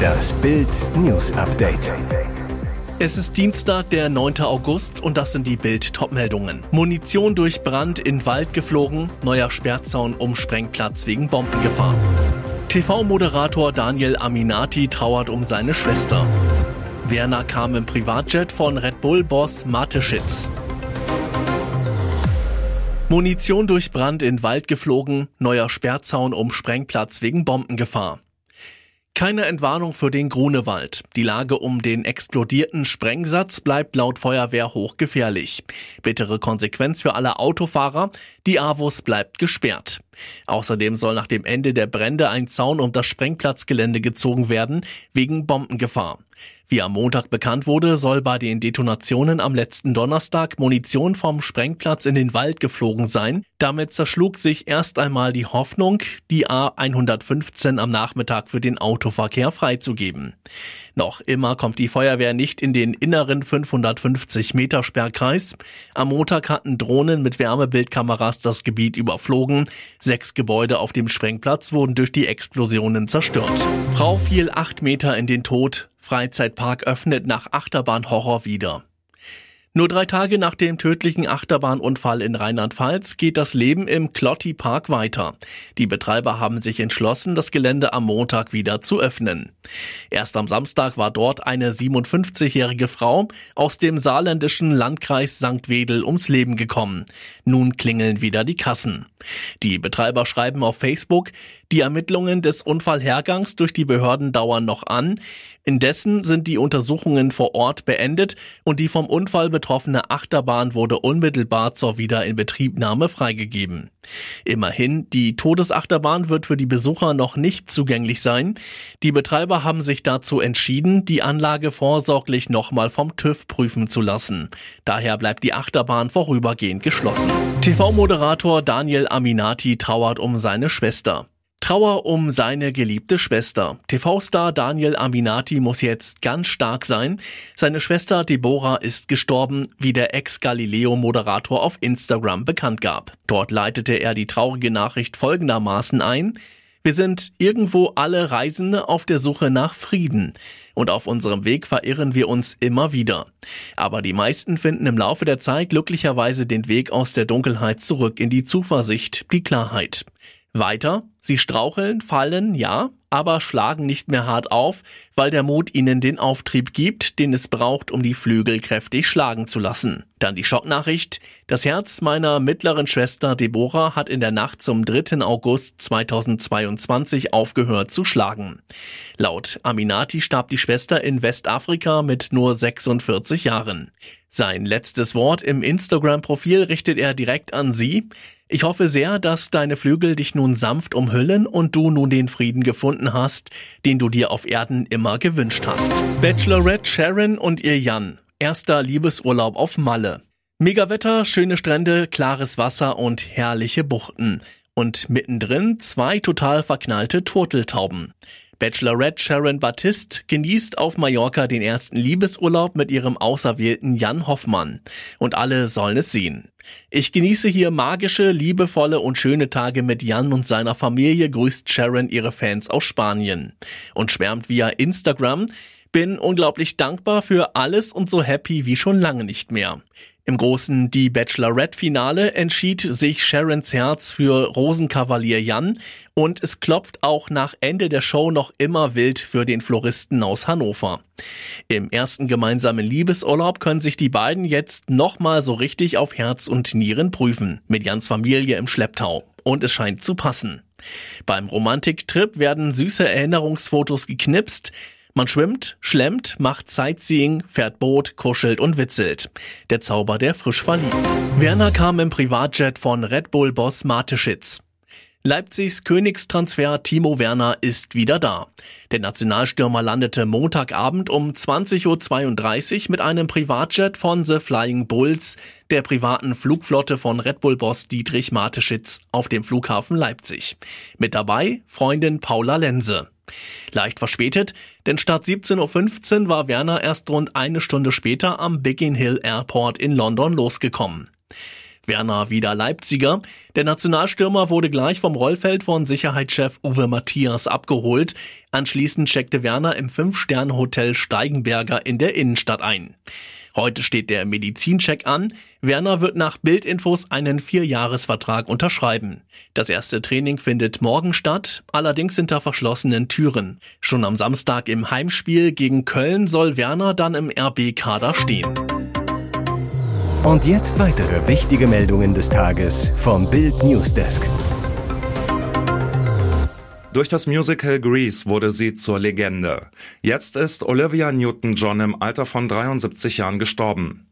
Das Bild News Update. Es ist Dienstag, der 9. August und das sind die Bild-Top-Meldungen. Munition durch Brand in Wald geflogen, neuer Sperrzaun um Sprengplatz wegen Bombengefahr. TV-Moderator Daniel Aminati trauert um seine Schwester. Werner kam im Privatjet von Red Bull-Boss Mateschitz. Munition durch Brand in Wald geflogen, neuer Sperrzaun um Sprengplatz wegen Bombengefahr. Keine Entwarnung für den Grunewald. Die Lage um den explodierten Sprengsatz bleibt laut Feuerwehr hochgefährlich. Bittere Konsequenz für alle Autofahrer. Die AWUS bleibt gesperrt. Außerdem soll nach dem Ende der Brände ein Zaun um das Sprengplatzgelände gezogen werden, wegen Bombengefahr. Wie am Montag bekannt wurde, soll bei den Detonationen am letzten Donnerstag Munition vom Sprengplatz in den Wald geflogen sein. Damit zerschlug sich erst einmal die Hoffnung, die A115 am Nachmittag für den Autoverkehr freizugeben. Noch immer kommt die Feuerwehr nicht in den inneren 550 Meter Sperrkreis. Am Montag hatten Drohnen mit Wärmebildkameras das Gebiet überflogen. Sechs Gebäude auf dem Sprengplatz wurden durch die Explosionen zerstört. Frau fiel acht Meter in den Tod. Freizeitpark öffnet nach Achterbahnhorror wieder. Nur drei Tage nach dem tödlichen Achterbahnunfall in Rheinland-Pfalz geht das Leben im Clotti Park weiter. Die Betreiber haben sich entschlossen, das Gelände am Montag wieder zu öffnen. Erst am Samstag war dort eine 57-jährige Frau aus dem saarländischen Landkreis St. Wedel ums Leben gekommen. Nun klingeln wieder die Kassen. Die Betreiber schreiben auf Facebook, die Ermittlungen des Unfallhergangs durch die Behörden dauern noch an. Indessen sind die Untersuchungen vor Ort beendet und die vom Unfall betroffene Achterbahn wurde unmittelbar zur Wiederinbetriebnahme freigegeben. Immerhin, die Todesachterbahn wird für die Besucher noch nicht zugänglich sein. Die Betreiber haben sich dazu entschieden, die Anlage vorsorglich nochmal vom TÜV prüfen zu lassen. Daher bleibt die Achterbahn vorübergehend geschlossen. TV-Moderator Daniel Aminati trauert um seine Schwester. Trauer um seine geliebte Schwester. TV-Star Daniel Aminati muss jetzt ganz stark sein. Seine Schwester Deborah ist gestorben, wie der Ex-Galileo-Moderator auf Instagram bekannt gab. Dort leitete er die traurige Nachricht folgendermaßen ein. Wir sind irgendwo alle Reisende auf der Suche nach Frieden. Und auf unserem Weg verirren wir uns immer wieder. Aber die meisten finden im Laufe der Zeit glücklicherweise den Weg aus der Dunkelheit zurück in die Zuversicht, die Klarheit. Weiter, sie straucheln, fallen, ja, aber schlagen nicht mehr hart auf, weil der Mut ihnen den Auftrieb gibt, den es braucht, um die Flügel kräftig schlagen zu lassen. Dann die Schocknachricht. Das Herz meiner mittleren Schwester Deborah hat in der Nacht zum 3. August 2022 aufgehört zu schlagen. Laut Aminati starb die Schwester in Westafrika mit nur 46 Jahren. Sein letztes Wort im Instagram-Profil richtet er direkt an sie. Ich hoffe sehr, dass deine Flügel dich nun sanft umhüllen und du nun den Frieden gefunden hast, den du dir auf Erden immer gewünscht hast. Bachelorette Sharon und ihr Jan. Erster Liebesurlaub auf Malle. Megawetter, schöne Strände, klares Wasser und herrliche Buchten. Und mittendrin zwei total verknallte Turteltauben. Bachelorette Sharon Baptiste genießt auf Mallorca den ersten Liebesurlaub mit ihrem Auserwählten Jan Hoffmann. Und alle sollen es sehen. Ich genieße hier magische, liebevolle und schöne Tage mit Jan und seiner Familie, grüßt Sharon ihre Fans aus Spanien. Und schwärmt via Instagram, bin unglaublich dankbar für alles und so happy wie schon lange nicht mehr. Im großen Die Bachelorette-Finale entschied sich Sharons Herz für Rosenkavalier Jan und es klopft auch nach Ende der Show noch immer wild für den Floristen aus Hannover. Im ersten gemeinsamen Liebesurlaub können sich die beiden jetzt nochmal so richtig auf Herz und Nieren prüfen, mit Jans Familie im Schlepptau. Und es scheint zu passen. Beim Romantiktrip werden süße Erinnerungsfotos geknipst, man schwimmt, schlemmt, macht Sightseeing, fährt Boot, kuschelt und witzelt. Der Zauber der frisch Verliebten. Werner kam im Privatjet von Red Bull-Boss Mateschitz. Leipzigs Königstransfer Timo Werner ist wieder da. Der Nationalstürmer landete Montagabend um 20.32 Uhr mit einem Privatjet von The Flying Bulls, der privaten Flugflotte von Red Bull-Boss Dietrich Mateschitz, auf dem Flughafen Leipzig. Mit dabei Freundin Paula Lense. Leicht verspätet, denn statt 17.15 Uhr war Werner erst rund eine Stunde später am Biggin Hill Airport in London losgekommen. Werner wieder Leipziger. Der Nationalstürmer wurde gleich vom Rollfeld von Sicherheitschef Uwe Matthias abgeholt. Anschließend checkte Werner im Fünf-Sterne-Hotel Steigenberger in der Innenstadt ein. Heute steht der Medizincheck an. Werner wird nach Bildinfos einen Vierjahresvertrag unterschreiben. Das erste Training findet morgen statt, allerdings hinter verschlossenen Türen. Schon am Samstag im Heimspiel gegen Köln soll Werner dann im RB-Kader stehen. Und jetzt weitere wichtige Meldungen des Tages vom Bild Newsdesk. Durch das Musical Grease wurde sie zur Legende. Jetzt ist Olivia Newton-John im Alter von 73 Jahren gestorben.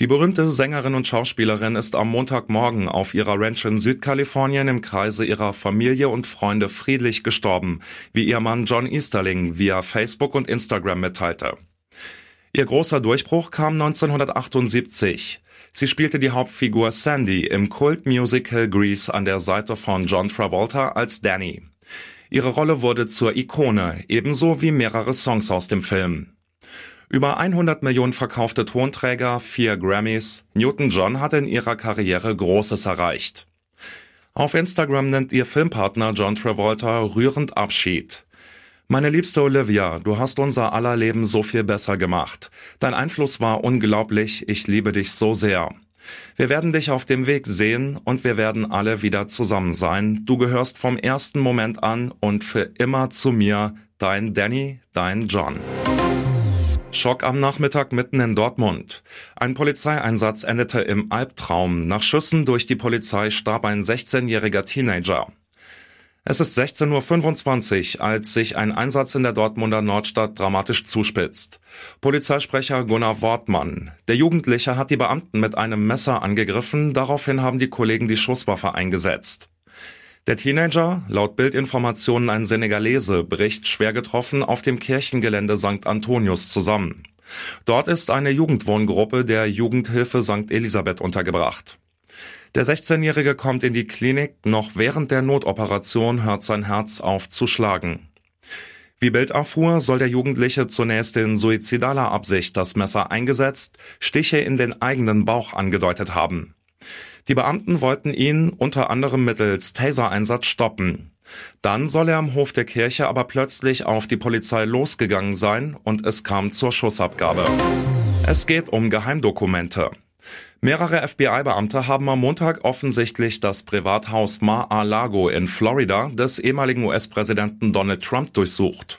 Die berühmte Sängerin und Schauspielerin ist am Montagmorgen auf ihrer Ranch in Südkalifornien im Kreise ihrer Familie und Freunde friedlich gestorben, wie ihr Mann John Easterling via Facebook und Instagram mitteilte. Ihr großer Durchbruch kam 1978. Sie spielte die Hauptfigur Sandy im Kultmusical Grease an der Seite von John Travolta als Danny. Ihre Rolle wurde zur Ikone, ebenso wie mehrere Songs aus dem Film. Über 100 Millionen verkaufte Tonträger, vier Grammys. Newton-John hat in ihrer Karriere Großes erreicht. Auf Instagram nennt ihr Filmpartner John Travolta rührend Abschied. Meine liebste Olivia, du hast unser aller Leben so viel besser gemacht. Dein Einfluss war unglaublich, ich liebe dich so sehr. Wir werden dich auf dem Weg sehen und wir werden alle wieder zusammen sein. Du gehörst vom ersten Moment an und für immer zu mir, dein Danny, dein John. Schock am Nachmittag mitten in Dortmund. Ein Polizeieinsatz endete im Albtraum. Nach Schüssen durch die Polizei starb ein 16-jähriger Teenager. Es ist 16.25 Uhr, als sich ein Einsatz in der Dortmunder Nordstadt dramatisch zuspitzt. Polizeisprecher Gunnar Wortmann. Der Jugendliche hat die Beamten mit einem Messer angegriffen, daraufhin haben die Kollegen die Schusswaffe eingesetzt. Der Teenager, laut Bildinformationen ein Senegalese, bricht schwer getroffen auf dem Kirchengelände St. Antonius zusammen. Dort ist eine Jugendwohngruppe der Jugendhilfe St. Elisabeth untergebracht. Der 16-Jährige kommt in die Klinik, noch während der Notoperation hört sein Herz auf zu schlagen. Wie Bild erfuhr, soll der Jugendliche zunächst in suizidaler Absicht das Messer eingesetzt, Stiche in den eigenen Bauch angedeutet haben. Die Beamten wollten ihn unter anderem mittels Taser-Einsatz stoppen. Dann soll er am Hof der Kirche aber plötzlich auf die Polizei losgegangen sein und es kam zur Schussabgabe. Es geht um Geheimdokumente. Mehrere FBI-Beamte haben am Montag offensichtlich das Privathaus Mar-a-Lago in Florida des ehemaligen US-Präsidenten Donald Trump durchsucht.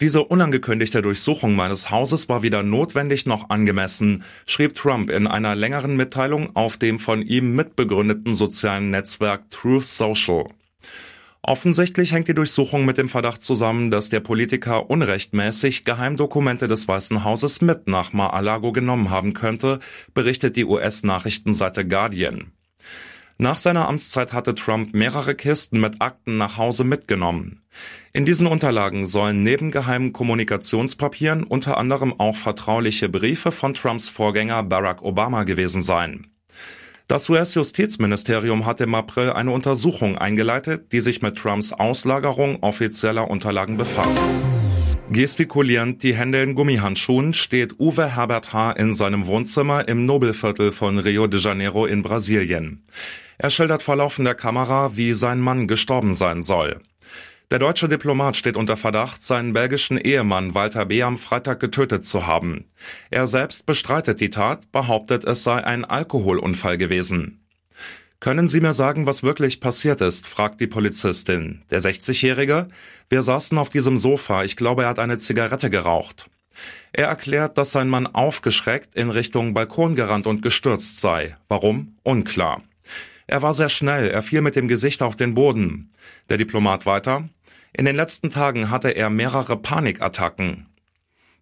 Diese unangekündigte Durchsuchung meines Hauses war weder notwendig noch angemessen, schrieb Trump in einer längeren Mitteilung auf dem von ihm mitbegründeten sozialen Netzwerk Truth Social. Offensichtlich hängt die Durchsuchung mit dem Verdacht zusammen, dass der Politiker unrechtmäßig Geheimdokumente des Weißen Hauses mit nach Mar-a-Lago genommen haben könnte, berichtet die US-Nachrichtenseite Guardian. Nach seiner Amtszeit hatte Trump mehrere Kisten mit Akten nach Hause mitgenommen. In diesen Unterlagen sollen neben geheimen Kommunikationspapieren unter anderem auch vertrauliche Briefe von Trumps Vorgänger Barack Obama gewesen sein. Das US-Justizministerium hat im April eine Untersuchung eingeleitet, die sich mit Trumps Auslagerung offizieller Unterlagen befasst. Gestikulierend die Hände in Gummihandschuhen steht Uwe Herbert H. in seinem Wohnzimmer im Nobelviertel von Rio de Janeiro in Brasilien. Er schildert vor laufender Kamera, wie sein Mann gestorben sein soll. Der deutsche Diplomat steht unter Verdacht, seinen belgischen Ehemann Walter B. am Freitag getötet zu haben. Er selbst bestreitet die Tat, behauptet, es sei ein Alkoholunfall gewesen. Können Sie mir sagen, was wirklich passiert ist? fragt die Polizistin. Der 60-Jährige? Wir saßen auf diesem Sofa, ich glaube, er hat eine Zigarette geraucht. Er erklärt, dass sein Mann aufgeschreckt in Richtung Balkon gerannt und gestürzt sei. Warum? Unklar. Er war sehr schnell, er fiel mit dem Gesicht auf den Boden. Der Diplomat weiter. In den letzten Tagen hatte er mehrere Panikattacken.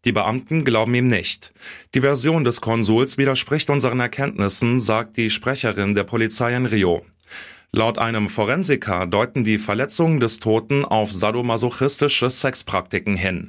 Die Beamten glauben ihm nicht. Die Version des Konsuls widerspricht unseren Erkenntnissen, sagt die Sprecherin der Polizei in Rio. Laut einem Forensiker deuten die Verletzungen des Toten auf sadomasochistische Sexpraktiken hin.